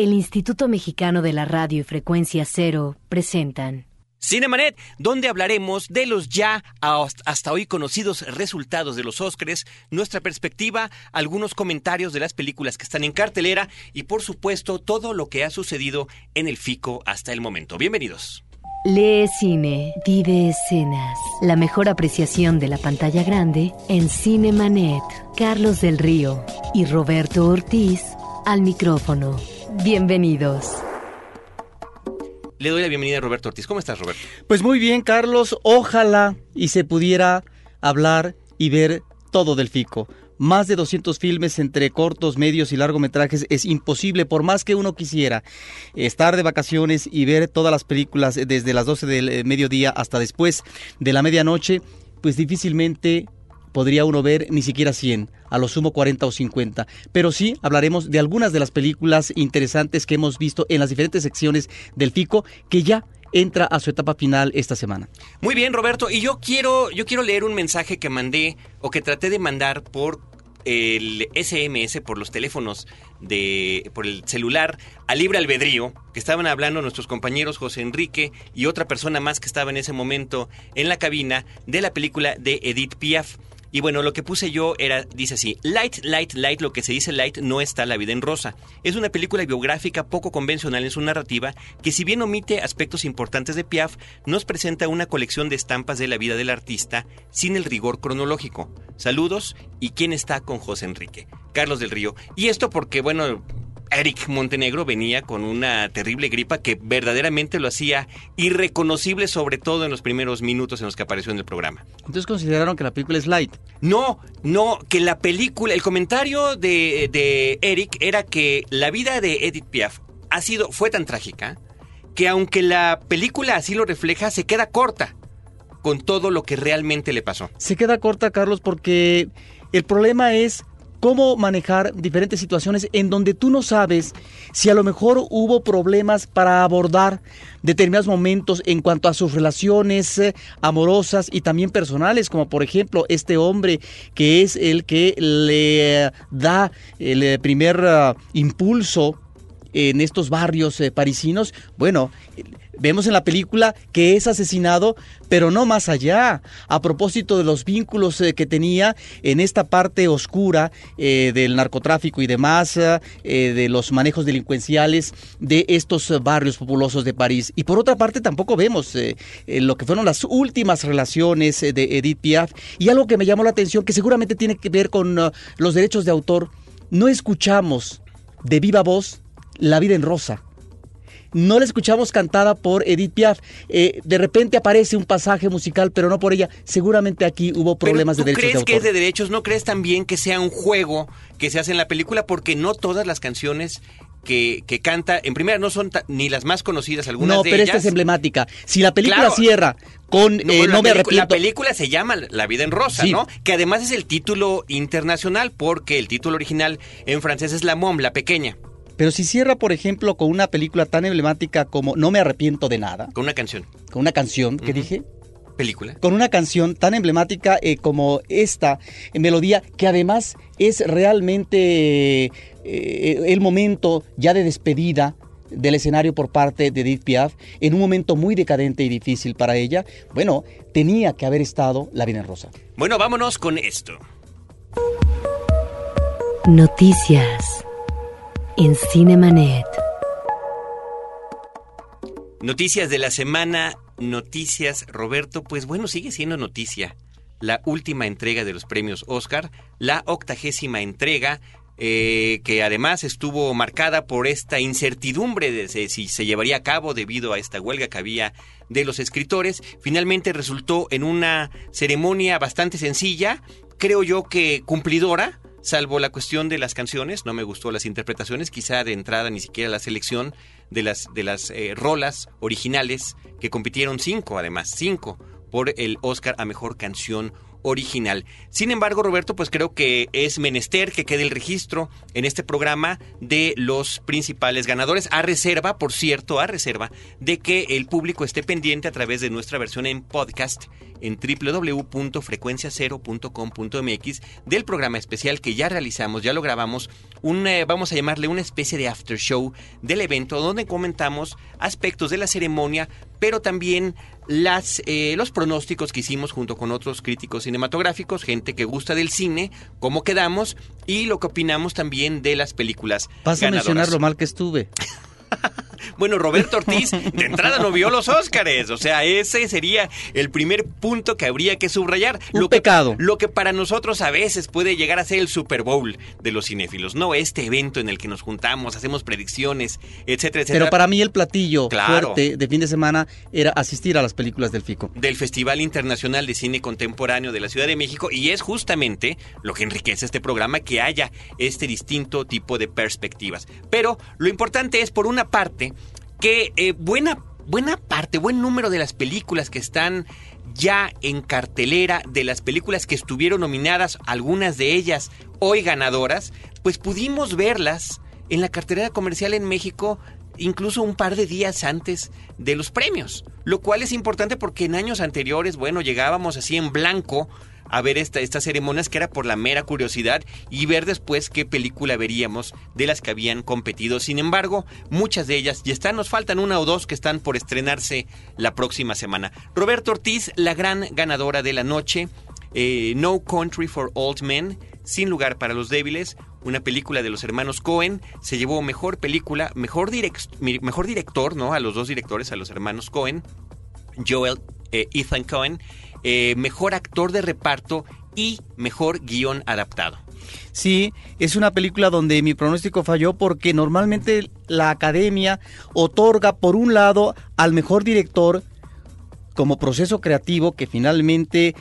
el Instituto Mexicano de la Radio y Frecuencia Cero presentan Cinemanet, donde hablaremos de los ya hasta hoy conocidos resultados de los Oscars, nuestra perspectiva, algunos comentarios de las películas que están en cartelera y por supuesto todo lo que ha sucedido en el FICO hasta el momento. Bienvenidos. Lee cine, vive escenas. La mejor apreciación de la pantalla grande en Cinemanet. Carlos del Río y Roberto Ortiz al micrófono. Bienvenidos. Le doy la bienvenida a Roberto Ortiz. ¿Cómo estás, Roberto? Pues muy bien, Carlos. Ojalá y se pudiera hablar y ver todo del FICO más de 200 filmes entre cortos, medios y largometrajes es imposible por más que uno quisiera estar de vacaciones y ver todas las películas desde las 12 del eh, mediodía hasta después de la medianoche, pues difícilmente podría uno ver ni siquiera 100, a lo sumo 40 o 50. Pero sí hablaremos de algunas de las películas interesantes que hemos visto en las diferentes secciones del FICO que ya entra a su etapa final esta semana. Muy bien, Roberto, y yo quiero yo quiero leer un mensaje que mandé o que traté de mandar por el SMS por los teléfonos de por el celular a libre albedrío, que estaban hablando nuestros compañeros José Enrique y otra persona más que estaba en ese momento en la cabina de la película de Edith Piaf. Y bueno, lo que puse yo era, dice así, Light, Light, Light, lo que se dice Light no está la vida en rosa. Es una película biográfica poco convencional en su narrativa que si bien omite aspectos importantes de Piaf, nos presenta una colección de estampas de la vida del artista sin el rigor cronológico. Saludos y quién está con José Enrique. Carlos del Río. Y esto porque, bueno, Eric Montenegro venía con una terrible gripa que verdaderamente lo hacía irreconocible, sobre todo en los primeros minutos en los que apareció en el programa. Entonces consideraron que la película es light. No, no, que la película, el comentario de, de Eric era que la vida de Edith Piaf ha sido, fue tan trágica que aunque la película así lo refleja, se queda corta con todo lo que realmente le pasó. Se queda corta, Carlos, porque el problema es cómo manejar diferentes situaciones en donde tú no sabes si a lo mejor hubo problemas para abordar determinados momentos en cuanto a sus relaciones eh, amorosas y también personales, como por ejemplo este hombre que es el que le da el eh, primer ah, impulso en estos barrios eh, parisinos, bueno, Vemos en la película que es asesinado, pero no más allá, a propósito de los vínculos eh, que tenía en esta parte oscura eh, del narcotráfico y demás, eh, de los manejos delincuenciales de estos barrios populosos de París. Y por otra parte tampoco vemos lo que fueron las últimas relaciones de Edith Piaf. Y algo que me llamó la atención, que seguramente tiene que ver con los derechos de autor, no escuchamos de viva voz La vida en rosa no la escuchamos cantada por Edith Piaf. Eh, de repente aparece un pasaje musical, pero no por ella. Seguramente aquí hubo problemas de derechos crees de autor. que es de derechos? ¿No crees también que sea un juego que se hace en la película? Porque no todas las canciones que, que, canta, en primera no son ni las más conocidas, algunas no, de pero esta es emblemática. Si la película cierra con No, eh, no me arrepiento. La película se llama La vida en rosa, sí. ¿no? Que además es el título internacional porque el título original en francés es La Mom, la pequeña. Pero si cierra, por ejemplo, con una película tan emblemática como No me arrepiento de nada. Con una canción. Con una canción, ¿qué uh -huh. dije? Película. Con una canción tan emblemática eh, como esta eh, melodía, que además es realmente eh, el momento ya de despedida del escenario por parte de Edith Piaf, en un momento muy decadente y difícil para ella, bueno, tenía que haber estado La Vida en Rosa. Bueno, vámonos con esto. Noticias en Cinemanet. Noticias de la semana, noticias, Roberto, pues bueno, sigue siendo noticia. La última entrega de los premios Oscar, la octagésima entrega, eh, que además estuvo marcada por esta incertidumbre de si se llevaría a cabo debido a esta huelga que había de los escritores, finalmente resultó en una ceremonia bastante sencilla, creo yo que cumplidora, salvo la cuestión de las canciones, no me gustó las interpretaciones, quizá de entrada ni siquiera la selección de las, de las eh, rolas originales, que compitieron cinco, además, cinco, por el Oscar a Mejor Canción original. Sin embargo, Roberto, pues creo que es menester que quede el registro en este programa de los principales ganadores, a reserva, por cierto, a reserva, de que el público esté pendiente a través de nuestra versión en podcast en www.frecuenciacero.com.mx del programa especial que ya realizamos, ya lo grabamos, eh, vamos a llamarle una especie de after show del evento donde comentamos aspectos de la ceremonia, pero también las, eh, los pronósticos que hicimos junto con otros críticos cinematográficos, gente que gusta del cine, cómo quedamos y lo que opinamos también de las películas. Vas a mencionar lo mal que estuve. Bueno, Roberto Ortiz de entrada no vio los Óscares, o sea, ese sería el primer punto que habría que subrayar. Un lo que, pecado. Lo que para nosotros a veces puede llegar a ser el Super Bowl de los cinéfilos, no este evento en el que nos juntamos, hacemos predicciones, etcétera, etcétera. Pero para mí el platillo Claro. fuerte de fin de semana era asistir a las películas del FICO. del Festival Internacional de Cine Contemporáneo de la Ciudad de México y es justamente lo que enriquece este programa que haya este distinto tipo de perspectivas. Pero lo importante es, por una parte, que eh, buena, buena parte, buen número de las películas que están ya en cartelera, de las películas que estuvieron nominadas, algunas de ellas hoy ganadoras, pues pudimos verlas en la cartelera comercial en México incluso un par de días antes de los premios, lo cual es importante porque en años anteriores, bueno, llegábamos así en blanco a ver esta, estas ceremonias que era por la mera curiosidad y ver después qué película veríamos de las que habían competido. Sin embargo, muchas de ellas ya están, nos faltan una o dos que están por estrenarse la próxima semana. Roberto Ortiz, la gran ganadora de la noche, eh, No Country for Old Men, Sin lugar para los débiles, una película de los hermanos Cohen, se llevó mejor película, mejor, direc- mi- mejor director, ¿no? A los dos directores, a los hermanos Cohen, Joel, eh, Ethan Cohen, eh, mejor actor de reparto y mejor guion adaptado. Sí, es una película donde mi pronóstico falló porque normalmente la academia otorga por un lado al mejor director como proceso creativo que finalmente eh,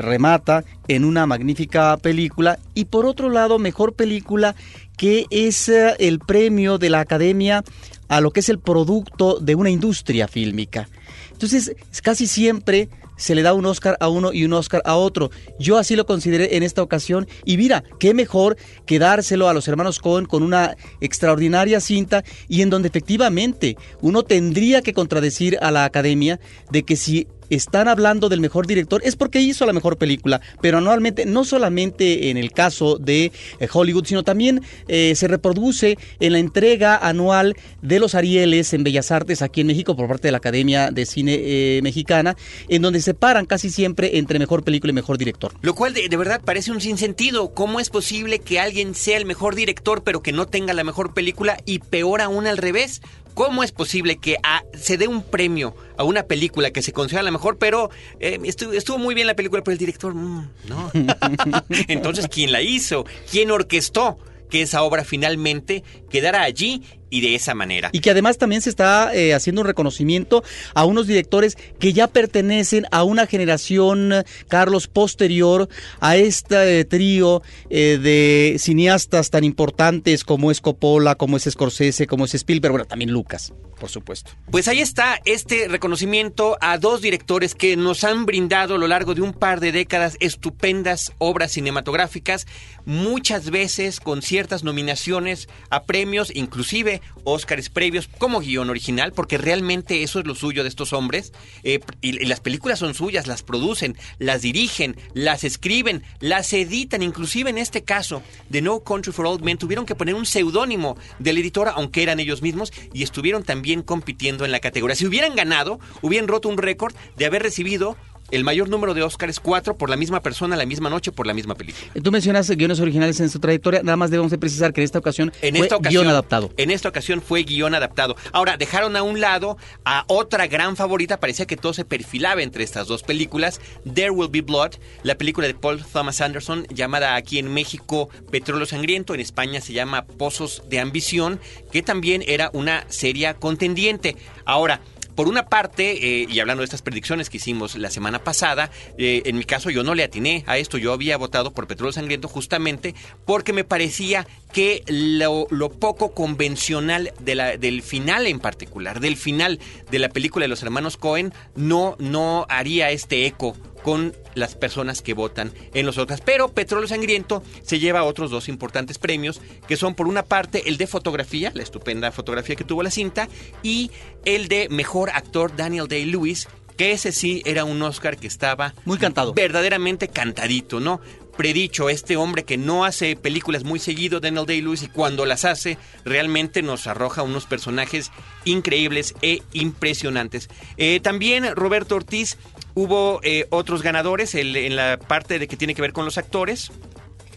remata en una magnífica película y por otro lado mejor película que es eh, el premio de la academia a lo que es el producto de una industria fílmica. Entonces, casi siempre se le da un Oscar a uno y un Oscar a otro. Yo así lo consideré en esta ocasión y mira, qué mejor que dárselo a los hermanos Cohen con una extraordinaria cinta y en donde efectivamente uno tendría que contradecir a la academia de que si están hablando del mejor director es porque hizo la mejor película, pero anualmente, no solamente en el caso de eh, Hollywood, sino también eh, se reproduce en la entrega anual de los Arieles en Bellas Artes aquí en México por parte de la Academia de Cine eh, Mexicana, en donde se paran casi siempre entre mejor película y mejor director. Lo cual de, de verdad parece un sinsentido. ¿Cómo es posible que alguien sea el mejor director pero que no tenga la mejor película y peor aún al revés? ¿Cómo es posible que a- se dé un premio a una película que se considera la mejor, pero eh, estuvo, estuvo muy bien la película, pero el director, mm, no? Entonces, ¿quién la hizo? ¿Quién orquestó que esa obra finalmente quedara allí y de esa manera? Y que además también se está eh, haciendo un reconocimiento a unos directores que ya pertenecen a una generación, Carlos, posterior a este eh, trío eh, de cineastas tan importantes como es Coppola, como es Scorsese, como es Spielberg, bueno, también Lucas, por supuesto. Pues ahí está este reconocimiento a dos directores que nos han brindado a lo largo de un par de décadas estupendas obras cinematográficas, muchas veces con ciertas nominaciones a premios, inclusive Óscares previos como guion original, porque realmente eso es lo suyo de estos hombres. Eh, y, y las películas son suyas, las producen, las dirigen, las escriben, las editan, inclusive en este caso de No Country for Old Men tuvieron que poner un seudónimo del editor, aunque eran ellos mismos, y estuvieron también compitiendo en la categoría. Si hubieran ganado, hubieran roto un récord de haber recibido el mayor número de Óscares, cuatro por la misma persona, la misma noche, por la misma película. Tú mencionas guiones originales en su trayectoria, nada más debemos de precisar que en esta ocasión En fue esta ocasión, guion adaptado. En esta ocasión fue guion adaptado. Ahora, dejaron a un lado a otra gran favorita. Parecía que todo se perfilaba entre estas dos películas. There Will Be Blood, la película de Paul Thomas Anderson, llamada aquí en México Petróleo Sangriento. En España se llama Pozos de Ambición, que también era una seria contendiente. Ahora, por una parte, eh, y hablando de estas predicciones que hicimos la semana pasada, eh, en mi caso yo no le atiné a esto, yo había votado por Petróleo Sangriento justamente porque me parecía que lo, lo poco convencional de la, del final en particular, del final de la película de los hermanos Cohen, no, no haría este eco con las personas que votan en los Oscars. Pero Petróleo Sangriento se lleva otros dos importantes premios, que son por una parte el de fotografía, la estupenda fotografía que tuvo la cinta, y el de mejor actor Daniel Day-Lewis, que ese sí era un Oscar que estaba muy cantado. Verdaderamente cantadito, ¿no? Predicho este hombre que no hace películas muy seguido, Daniel Day-Lewis, y cuando las hace, realmente nos arroja unos personajes increíbles e impresionantes. Eh, también Roberto Ortiz Hubo eh, otros ganadores en la parte de que tiene que ver con los actores.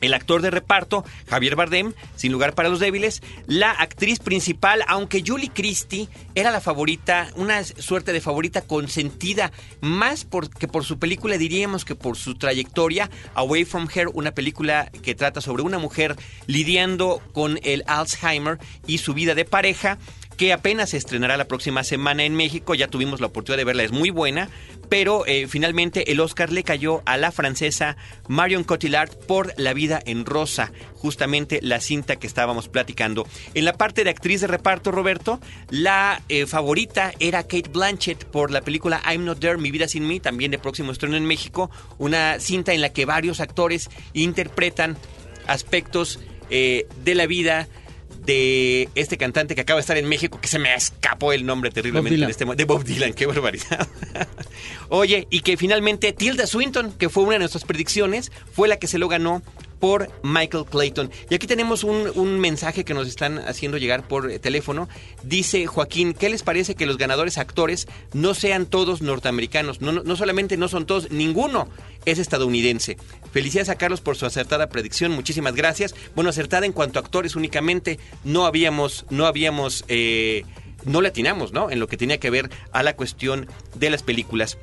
El actor de reparto, Javier Bardem, sin lugar para los débiles. La actriz principal, aunque Julie Christie era la favorita, una suerte de favorita consentida, más que por su película, diríamos que por su trayectoria. Away from Her, una película que trata sobre una mujer lidiando con el Alzheimer y su vida de pareja que apenas se estrenará la próxima semana en México. Ya tuvimos la oportunidad de verla, es muy buena. Pero eh, finalmente el Oscar le cayó a la francesa Marion Cotillard por La vida en rosa, justamente la cinta que estábamos platicando. En la parte de actriz de reparto, Roberto, la eh, favorita era Kate Blanchett por la película I'm Not There, Mi vida sin mí, también de próximo estreno en México, una cinta en la que varios actores interpretan aspectos eh, de la vida de este cantante que acaba de estar en México, que se me escapó el nombre terriblemente de, este, de Bob Dylan, qué barbaridad. Oye, y que finalmente Tilda Swinton, que fue una de nuestras predicciones, fue la que se lo ganó por Michael Clayton. Y aquí tenemos un, mensaje que nos están haciendo llegar por eh, teléfono. Dice Joaquín, ¿qué les parece que los ganadores actores no sean todos norteamericanos? No, no, solamente no son todos, ninguno es estadounidense. Felicidades a Carlos por su acertada predicción, muchísimas gracias. Bueno, acertada en cuanto a actores únicamente, no habíamos, no habíamos, eh, no latinamos, ¿no? En lo que tenía que ver a la cuestión de las películas.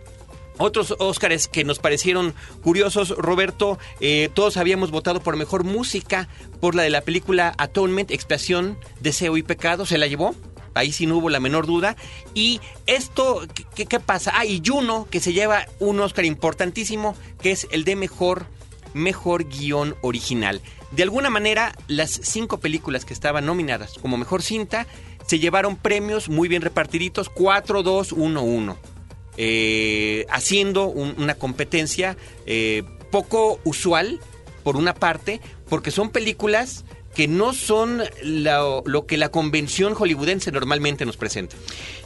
Otros Óscares que nos parecieron curiosos, Roberto, eh, todos habíamos votado por mejor música por la de la película Atonement, Expiación, Deseo y Pecado, se la llevó. Ahí sí no hubo la menor duda. Y esto, ¿qué, pasa? Ah, y Juno, que se lleva un Óscar importantísimo, que es el de mejor, mejor guion original. De alguna manera, las cinco películas que estaban nominadas como mejor cinta se llevaron premios muy bien repartiditos, 4, 2, 1, 1 eh, haciendo una competencia eh, poco usual, por una parte, porque son películas que no son lo, que la convención hollywoodense normalmente nos presenta.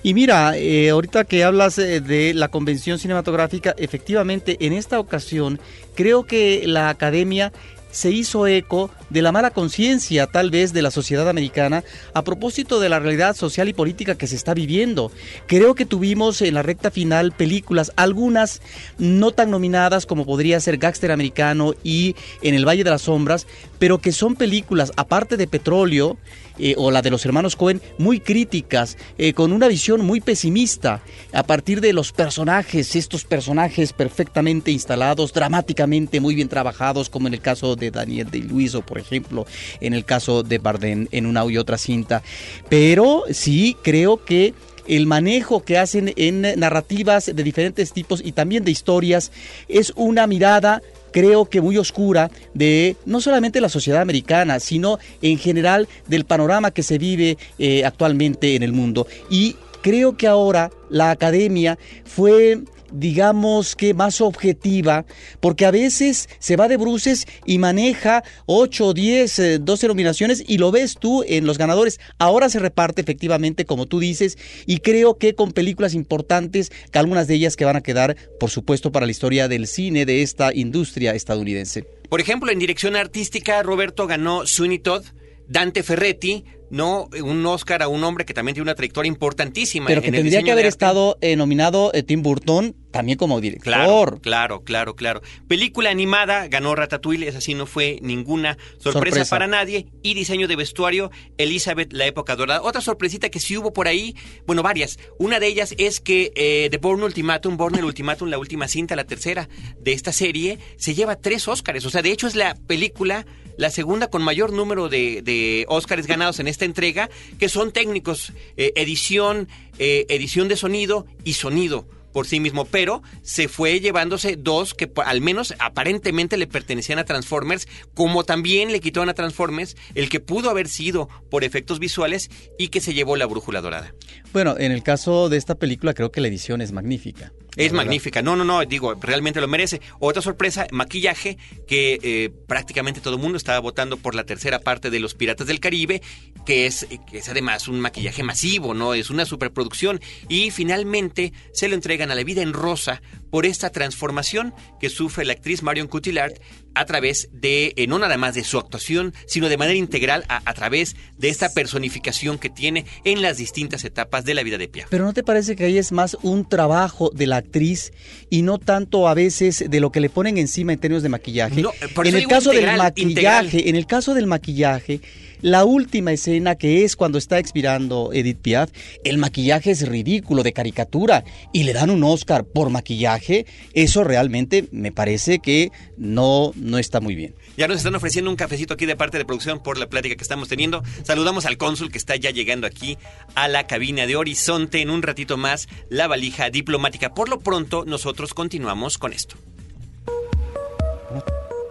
Y mira, eh, ahorita que hablas de la convención cinematográfica, efectivamente, en esta ocasión creo que la academia se hizo eco de la mala conciencia tal vez de la sociedad americana a propósito de la realidad social y política que se está viviendo. Creo que tuvimos en la recta final películas, algunas no tan nominadas como podría ser Gangster Americano y En el Valle de las Sombras, pero que son películas, aparte de Petróleo, eh, o la de los hermanos Cohen, muy críticas, eh, con una visión muy pesimista a partir de los personajes, estos personajes perfectamente instalados, dramáticamente muy bien trabajados, como en el caso de Daniel de Luis o por ejemplo en el caso de Bardem en una y otra cinta. Pero sí creo que el manejo que hacen en narrativas de diferentes tipos y también de historias es una mirada creo que muy oscura de no solamente la sociedad americana, sino en general del panorama que se vive eh, actualmente en el mundo. Y creo que ahora la academia fue digamos que más objetiva, porque a veces se va de bruces y maneja 8, 10, 12 nominaciones y lo ves tú en los ganadores. Ahora se reparte efectivamente, como tú dices, y creo que con películas importantes, que algunas de ellas que van a quedar, por supuesto, para la historia del cine de esta industria estadounidense. Por ejemplo, en dirección artística, Roberto ganó Sweeney Todd, Dante Ferretti, no un Oscar a un hombre que también tiene una trayectoria importantísima. Pero que tendría que haber estado eh, nominado eh, Tim Burton también como director. Claro, claro, claro, claro. Película animada, ganó Ratatouille, esa sí no fue ninguna sorpresa, para nadie. Y diseño de vestuario, Elizabeth, la época dorada. Otra sorpresita que sí hubo por ahí, bueno, varias. Una de ellas es que eh, The Born Ultimatum, Born el Ultimatum, la última cinta, la tercera de esta serie, se lleva tres Oscars. O sea, de hecho es la película la segunda con mayor número de, de Oscars ganados en esta entrega, que son técnicos, eh, edición, eh, edición de sonido y sonido por sí mismo, pero se fue llevándose dos que al menos aparentemente le pertenecían a Transformers, como también le quitaron a Transformers el que pudo haber sido por efectos visuales y que se llevó la brújula dorada. Bueno, en el caso de esta película creo que la edición es magnífica. Es magnífica. No, no, no, digo, realmente lo merece. Otra sorpresa, maquillaje, que eh, prácticamente todo el mundo estaba votando por la tercera parte de Los Piratas del Caribe, que es, que es además un maquillaje masivo, ¿no? Es una superproducción. Y finalmente se lo entregan a la vida en rosa por esta transformación que sufre la actriz Marion Cotillard a través de, eh, no nada más de su actuación, sino de manera integral a, a, través de esta personificación que tiene en las distintas etapas de la vida de Piaf. Pero ¿no te parece que ahí es más un trabajo de la actriz y no tanto a veces de lo que le ponen encima en términos de maquillaje? No, por en el caso integral, del maquillaje, integral. en el caso del maquillaje, la última escena que es cuando está expirando Edith Piaf, el maquillaje es ridículo, de caricatura, y le dan un Oscar por maquillaje, eso realmente me parece que no, no está muy bien. Ya nos están ofreciendo un cafecito aquí de parte de producción por la plática que estamos teniendo. Saludamos al cónsul que está ya llegando aquí a la cabina de Horizonte. En un ratito más, la valija diplomática. Por lo pronto, nosotros continuamos con esto.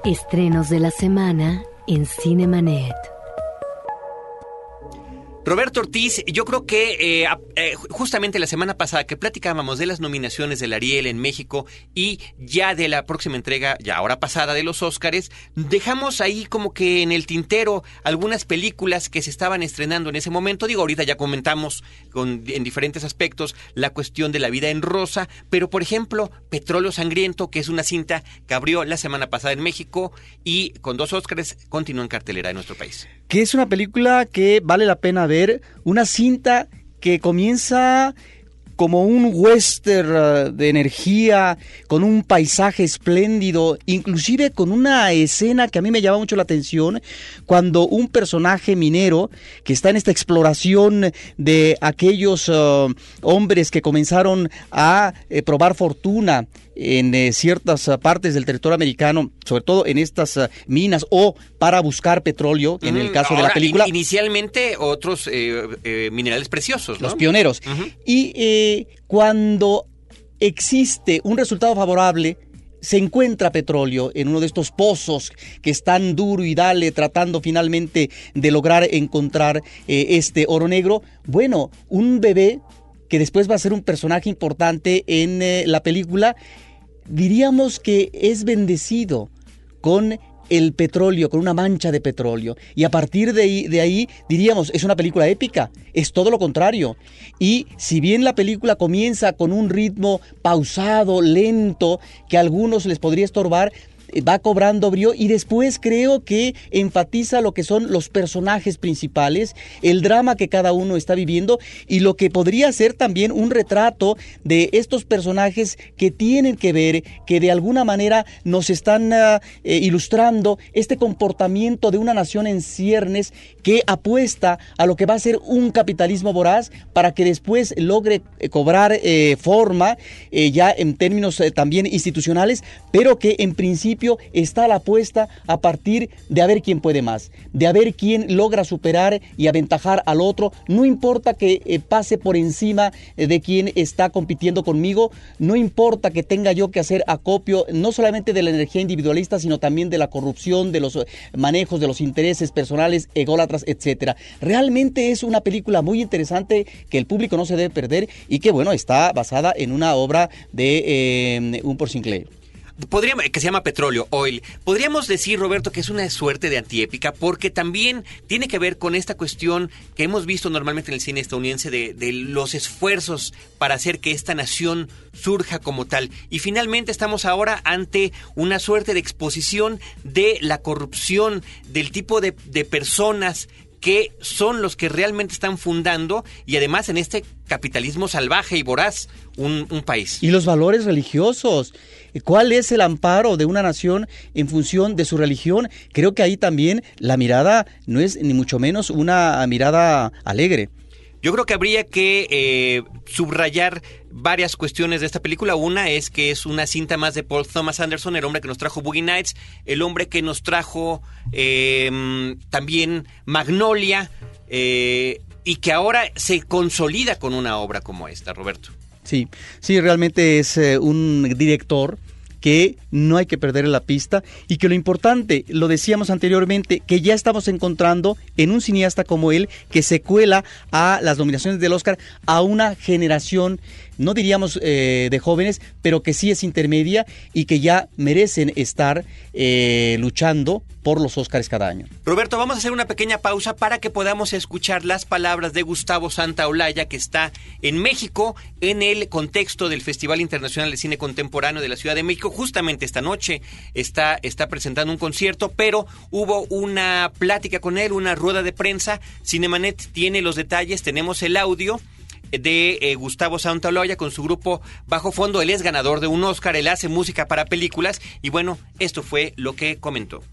Estrenos de la semana en Cinemanet. Roberto Ortiz, yo creo que eh, eh, justamente la semana pasada que platicábamos de las nominaciones del Ariel en México y ya de la próxima entrega, ya ahora pasada, de los Óscares, dejamos ahí como que en el tintero algunas películas que se estaban estrenando en ese momento. Digo, ahorita ya comentamos en diferentes aspectos la cuestión de la vida en rosa, pero por ejemplo, Petróleo Sangriento, que es una cinta que abrió la semana pasada en México y con dos Óscares continúa en cartelera en nuestro país. Que es una película que vale la pena ver una cinta que comienza como un western uh, de energía, con un paisaje espléndido, inclusive con una escena que a mí me llama mucho la atención, cuando un personaje minero que está en esta exploración de aquellos uh, hombres que comenzaron a eh, probar fortuna en eh, ciertas uh, partes del territorio americano, sobre todo en estas uh, minas o para buscar petróleo, en el caso Ahora, de la película. In inicialmente otros eh, eh, minerales preciosos, ¿no? Los pioneros. Uh -huh. Y eh, cuando existe un resultado favorable, se encuentra petróleo en uno de estos pozos que están duro y dale tratando finalmente de lograr encontrar este oro negro. Bueno, un bebé que después va a ser un personaje importante en eh, la película, diríamos que es bendecido con el petróleo, con una mancha de petróleo. Y a partir de ahí, de ahí, diríamos, es una película épica. Es todo lo contrario. Y si bien la película comienza con un ritmo pausado, lento, que a algunos les podría estorbar, va cobrando brío y después creo que enfatiza lo que son los personajes principales, el drama que cada uno está viviendo y lo que podría ser también un retrato de estos personajes que tienen que ver, que de alguna manera nos están uh, eh, ilustrando este comportamiento de una nación en ciernes que apuesta a lo que va a ser un capitalismo voraz para que después logre eh, cobrar eh, forma ya en términos también institucionales, pero que en principio está la apuesta a partir de a ver quién puede más, de a ver quién logra superar y aventajar al otro. No importa que eh, pase por encima eh, de quien está compitiendo conmigo, no importa que tenga yo que hacer acopio no solamente de la energía individualista, sino también de la corrupción, de los manejos, de los intereses personales, ególatras, etcétera. Realmente es una película muy interesante que el público no se debe perder y que bueno está basada en una obra de eh, un por Sinclair podríamos, que se llama Petróleo, Oil. Podríamos decir, Roberto, que es una suerte de antiépica porque también tiene que ver con esta cuestión que hemos visto normalmente en el cine estadounidense de, los esfuerzos para hacer que esta nación surja como tal. Y finalmente estamos ahora ante una suerte de exposición de la corrupción, del tipo de personas que son los que realmente están fundando y además en este capitalismo salvaje y voraz un, un, país. Y los valores religiosos. ¿Cuál es el amparo de una nación en función de su religión? Creo que ahí también la mirada no es ni mucho menos una mirada alegre. Yo creo que habría que eh, subrayar varias cuestiones de esta película. Una es que es una cinta más de Paul Thomas Anderson, el hombre que nos trajo Boogie Nights, el hombre que nos trajo eh, también Magnolia, eh, y que ahora se consolida con una obra como esta, Roberto. Sí, sí, realmente es eh, un director que no hay que perder la pista y que lo importante, lo decíamos anteriormente, que ya estamos encontrando en un cineasta como él que se cuela a las nominaciones del Oscar a una generación no diríamos eh, de jóvenes, pero que sí es intermedia y que ya merecen estar eh, luchando por los Óscares cada año. Roberto, vamos a hacer una pequeña pausa para que podamos escuchar las palabras de Gustavo Santaolalla, que está en México en el contexto del Festival Internacional de Cine Contemporáneo de la Ciudad de México. Justamente esta noche está, está presentando un concierto, pero hubo una plática con él, una rueda de prensa. Cinemanet tiene los detalles, tenemos el audio de eh, Gustavo Santaolalla con su grupo Bajo Fondo. Él es ganador de un Oscar, él hace música para películas y bueno, esto fue lo que comentó.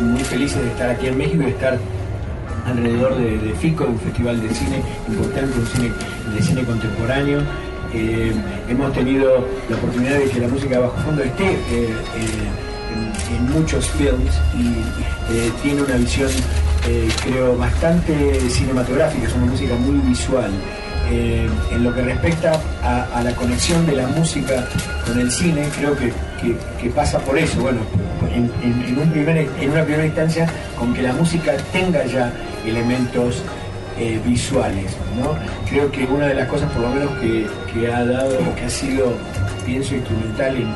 Muy felices de estar aquí en México y estar alrededor de, FICO, un festival de cine importante, un cine de cine contemporáneo. Eh, hemos tenido la oportunidad de que la música de bajo fondo esté eh, eh, en, muchos films y tiene una visión, creo, bastante cinematográfica, es una música muy visual. Eh, en lo que respecta a, la conexión de la música con el cine, creo que, pasa por eso, bueno, en, un primer, en, una primera instancia, con que la música tenga ya elementos eh, visuales, ¿no? Creo que una de las cosas, por lo menos, que, ha dado, que ha sido, pienso, instrumental en,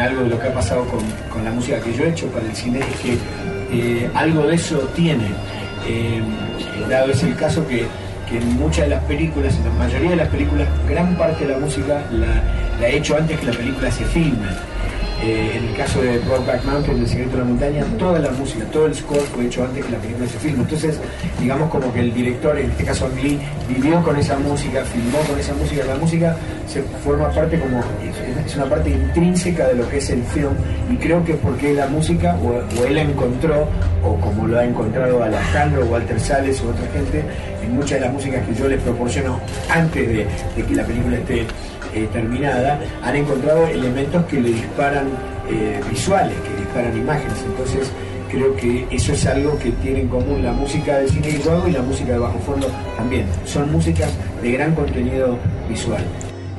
algo de lo que ha pasado con, la música que yo he hecho para el cine, es que eh, algo de eso tiene. dado es el caso que que en muchas de las películas, en la mayoría de las películas, gran parte de la música la, la he hecho antes que la película se filme. Eh, en el caso de Brokeback Mountain, El secreto de la montaña, toda la música, todo el score fue hecho antes que la película se filme. Entonces, digamos como que el director, en este caso Ang Lee, vivió con esa música, filmó con esa música. La música se forma parte como, es una parte intrínseca de lo que es el film y creo que porque la música, o, él la encontró, o como lo ha encontrado Alejandro, Walter Sales o otra gente, en muchas de las músicas que yo les proporciono antes de que la película esté eh, terminada, han encontrado elementos que le disparan eh, visuales, que disparan imágenes. Entonces creo que eso es algo que tiene en común la música de cine y juego y la música de bajo fondo también. Son músicas de gran contenido visual.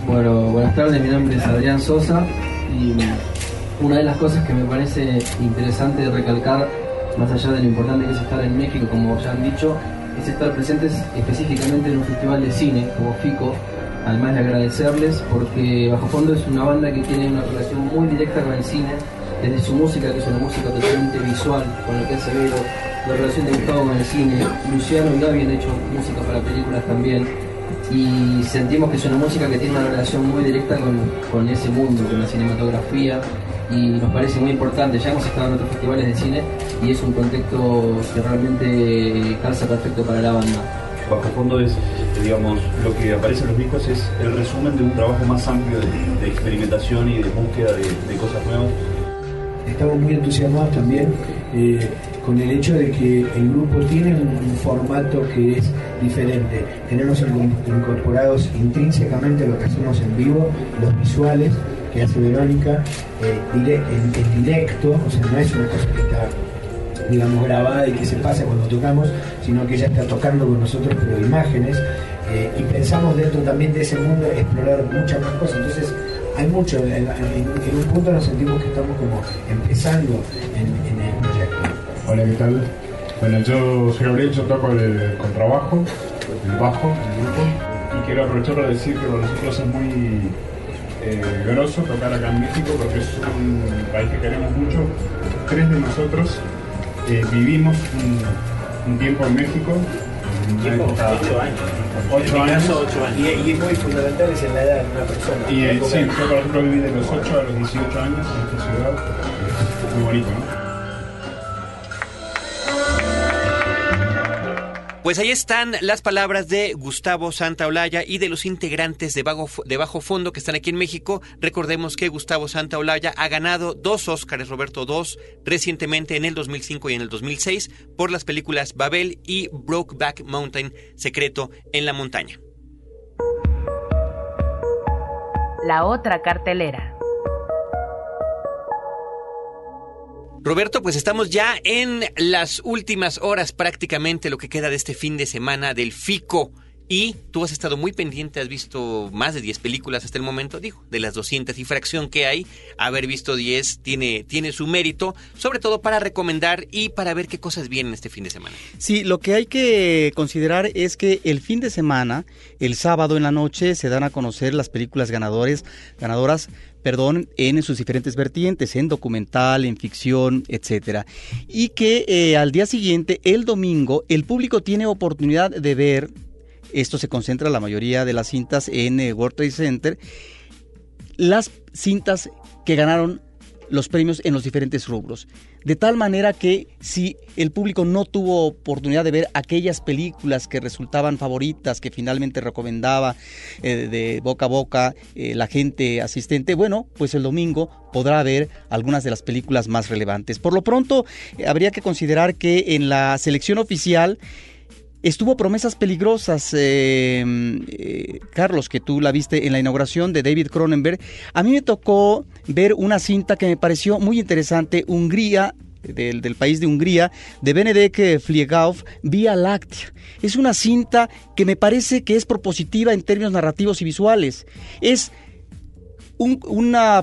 Bueno, buenas tardes, mi nombre es Adrián Sosa y una de las cosas que me parece interesante recalcar, más allá de lo importante que es estar en México, como ya han dicho, es estar presentes específicamente en un festival de cine como FICO, además de agradecerles porque Bajo Fondo es una banda que tiene una relación muy directa con el cine, desde su música, que es una música totalmente visual, con lo que es Severo, la relación de Gustavo con el cine, Luciano y Gaby han hecho música para películas también, y sentimos que es una música que tiene una relación muy directa con, con ese mundo, con la cinematografía, y nos parece muy importante. Ya hemos estado en otros festivales de cine y es un contexto que realmente calza perfecto para la banda. Bajo fondo es, digamos, lo que aparece en los discos es el resumen de un trabajo más amplio de, experimentación y de búsqueda de, cosas nuevas. Estamos muy entusiasmados también eh, con el hecho de que el grupo tiene un, formato que es diferente. Tenemos incorporados intrínsecamente lo que hacemos en vivo, los visuales que hace Verónica, eh, en, directo, o sea, no es una cosa que está digamos, grabada y que se pasa cuando tocamos, sino que ella está tocando con nosotros, pero imágenes, eh, y pensamos dentro también de ese mundo explorar muchas más cosas. Entonces, hay mucho, en, un punto nos sentimos que estamos como empezando en, el proyecto. Hola, ¿qué tal? Bueno, yo soy Gabriel, yo toco el contrabajo, el bajo, el grupo, y quiero aprovechar para decir que para nosotros es muy eh, groso tocar acá en México porque es un país que queremos mucho. Tres de nosotros eh, vivimos un, tiempo en México. Tiempo, ocho años. Ocho años. Y, es muy fundamental es en la edad de una persona. Y eh, sí, yo por ejemplo viví de los 8 a los 18 años en esta ciudad. Muy bonito, ¿no? Pues ahí están las palabras de Gustavo Santaolalla y de los integrantes de Bajo, de Bajo Fondo que están aquí en México. Recordemos que Gustavo Santaolalla ha ganado dos Óscares, Roberto, dos recientemente en el 2005 y en el 2006 por las películas Babel y Brokeback Mountain, Secreto en la Montaña. La otra cartelera. Roberto, pues estamos ya en las últimas horas prácticamente lo que queda de este fin de semana del FICO Y tú has estado muy pendiente, has visto más de 10 películas hasta el momento, digo, de las 200 y fracción que hay, haber visto 10 tiene, tiene su mérito, sobre todo para recomendar y para ver qué cosas vienen este fin de semana. Sí, lo que hay que considerar es que el fin de semana, el sábado en la noche, se dan a conocer las películas ganadores, ganadoras perdón, en sus diferentes vertientes, en documental, en ficción, etcétera. Y que eh, al día siguiente, el domingo, el público tiene oportunidad de ver esto se concentra la mayoría de las cintas en eh, World Trade Center. Las cintas que ganaron los premios en los diferentes rubros. De tal manera que si el público no tuvo oportunidad de ver aquellas películas que resultaban favoritas, que finalmente recomendaba eh, de boca a boca eh, la gente asistente, bueno, pues el domingo podrá ver algunas de las películas más relevantes. Por lo pronto, habría que considerar que en la selección oficial Estuvo Promesas Peligrosas, eh, eh, Carlos, que tú la viste en la inauguración de David Cronenberg. A mí me tocó ver una cinta que me pareció muy interesante, Hungría, del, país de Hungría, de Benedek Fliegauf, Vía Láctea. Es una cinta que me parece que es propositiva en términos narrativos y visuales. Es un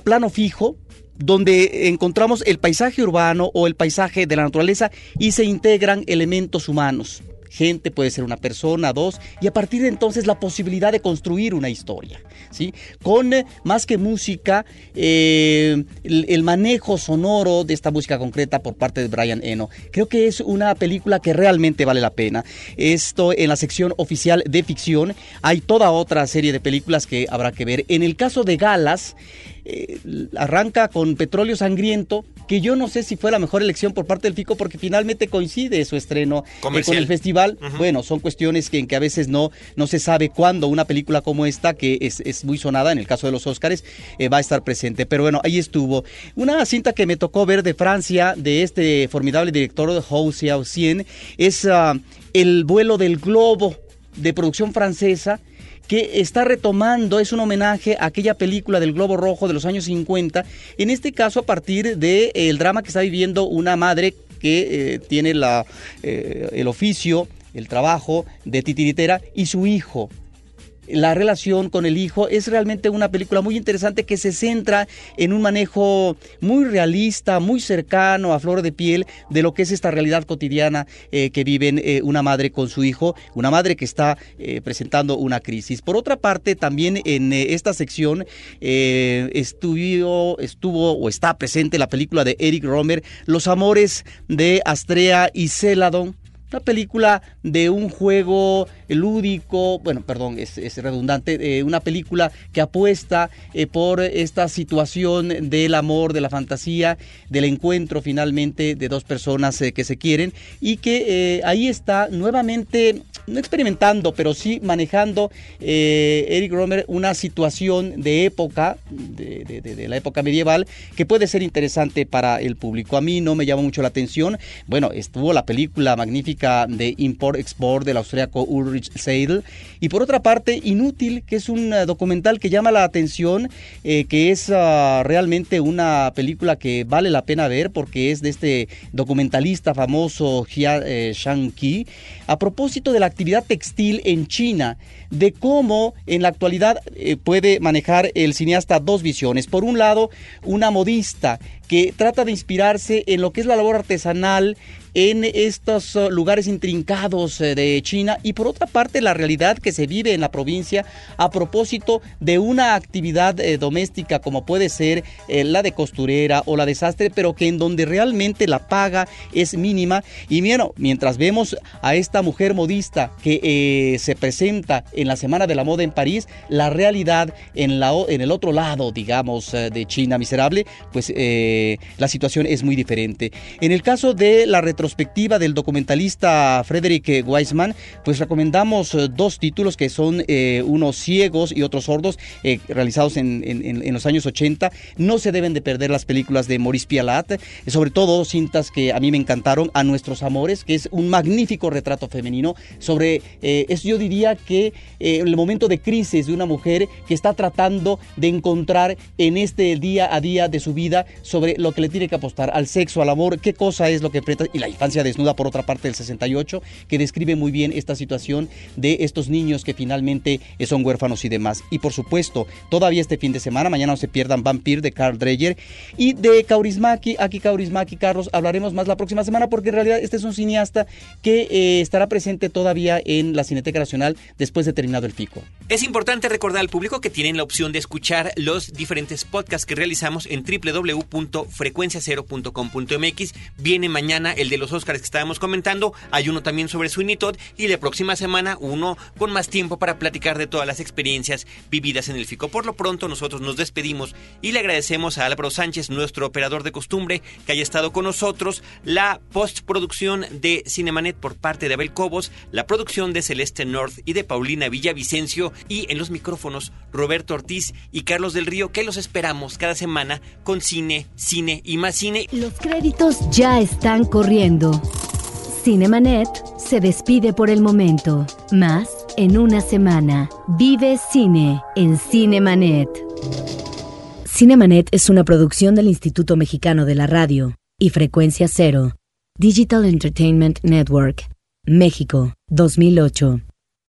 plano fijo, donde encontramos el paisaje urbano o el paisaje de la naturaleza y se integran elementos humanos gente, puede ser una persona, dos, y a partir de entonces la posibilidad de construir una historia, ¿sí? Con eh, más que música, eh, el, manejo sonoro de esta música concreta por parte de Brian Eno. Creo que es una película que realmente vale la pena. Esto en la sección oficial de ficción, hay toda otra serie de películas que habrá que ver. En el caso de Galas, eh, arranca con Petróleo Sangriento, que yo no sé si fue la mejor elección por parte del FICO porque finalmente coincide su estreno eh, con el festival. Bueno, son cuestiones que, en que a veces no, no se sabe cuándo una película como esta, que es, muy sonada en el caso de los Óscares, eh, va a estar presente. Pero bueno, ahí estuvo. Una cinta que me tocó ver de Francia, de este formidable director Hou Xiaoxian, es ah, El vuelo del globo de producción francesa que está retomando, es un homenaje a aquella película del Globo Rojo de los años 50, en este caso a partir del eh, drama que está viviendo una madre que eh, tiene la, eh, el oficio, el trabajo de titiritera y su hijo la relación con el hijo. Es realmente una película muy interesante que se centra en un manejo muy realista, muy cercano a flor de piel de lo que es esta realidad cotidiana eh, que viven eh, una madre con su hijo, una madre que está eh, presentando una crisis. Por otra parte, también en esta sección estuvo, estuvo o está presente la película de Eric Romer, Los amores de Astrea y Celadon una película de un juego lúdico, bueno, perdón, es, redundante, una película que apuesta eh, por esta situación del amor, de la fantasía, del encuentro finalmente de dos personas eh, que se quieren y que eh, ahí está nuevamente, no experimentando, pero sí manejando Eric Romer una situación de época, de, la época medieval, que puede ser interesante para el público. A mí no me llama mucho la atención. Bueno, estuvo la película magnífica de import-export del austríaco Ulrich Seidel. Y por otra parte, Inútil, que es un eh, documental que llama la atención, eh, que es ah, realmente una película que vale la pena ver porque es de este documentalista famoso Jia eh, Shang-Ki, a propósito de la actividad textil en China, de cómo en la actualidad puede manejar el cineasta dos visiones. Por un lado, una modista que trata de inspirarse en lo que es la labor artesanal en estos uh, lugares intrincados eh, de China. Y por otra parte la realidad que se vive en la provincia a propósito de una actividad eh, doméstica como puede ser eh, la de costurera o la de sastre, pero que en donde realmente la paga es mínima. Y bueno, mientras vemos a esta mujer modista que se presenta en la Semana de la Moda en París, la realidad en, la, en el otro lado, digamos, de China miserable, pues la situación es muy diferente. En el caso de la retrospectiva del documentalista Frederick Weisman, pues recomendamos eh, dos títulos que son eh, unos ciegos y otros sordos, eh, realizados en, en, los años 80. No se deben de perder las películas de Maurice Pialat, sobre todo cintas que a mí me encantaron, A Nuestros Amores, que es un magnífico retrato femenino sobre, es, yo diría que el momento de crisis de una mujer que está tratando de encontrar en este día a día de su vida sobre lo que le tiene que apostar, al sexo, al amor, qué cosa es lo que enfrenta y la infancia desnuda, por otra parte, del 68, que describe muy bien esta situación de estos niños que finalmente son huérfanos y demás. Y por supuesto, todavía este fin de semana, mañana no se pierdan Vampir de Carl Dreyer y de Kaurismaki, aquí Kaurismaki, Carlos, hablaremos más la próxima semana porque en realidad este es un cineasta que eh, estará presente todavía en la Cineteca Nacional después de terminado el FICO. Es importante recordar al público que tienen la opción de escuchar los diferentes podcasts que realizamos en www.frecuenciacero.com.mx. Viene mañana el de los Oscars que estábamos comentando, hay uno también sobre Sweeney Todd y la próxima semana uno con más tiempo para platicar de todas las experiencias vividas en el FICO. Por lo pronto nosotros nos despedimos y le agradecemos a Álvaro Sánchez, nuestro operador de costumbre, que haya estado con nosotros, la postproducción de Cinemanet por parte de Abel Cobos, la producción de Celeste North y de Paulina Villavicencio y en los micrófonos Roberto Ortiz y Carlos del Río, que los esperamos cada semana con cine, cine y más cine. Los créditos ya están corriendo. Cinemanet se despide por el momento. Más en una semana. Vive cine en Cinemanet. Cinemanet es una producción del Instituto Mexicano de la Radio y Frecuencia Cero. Digital Entertainment Network. México, 2008.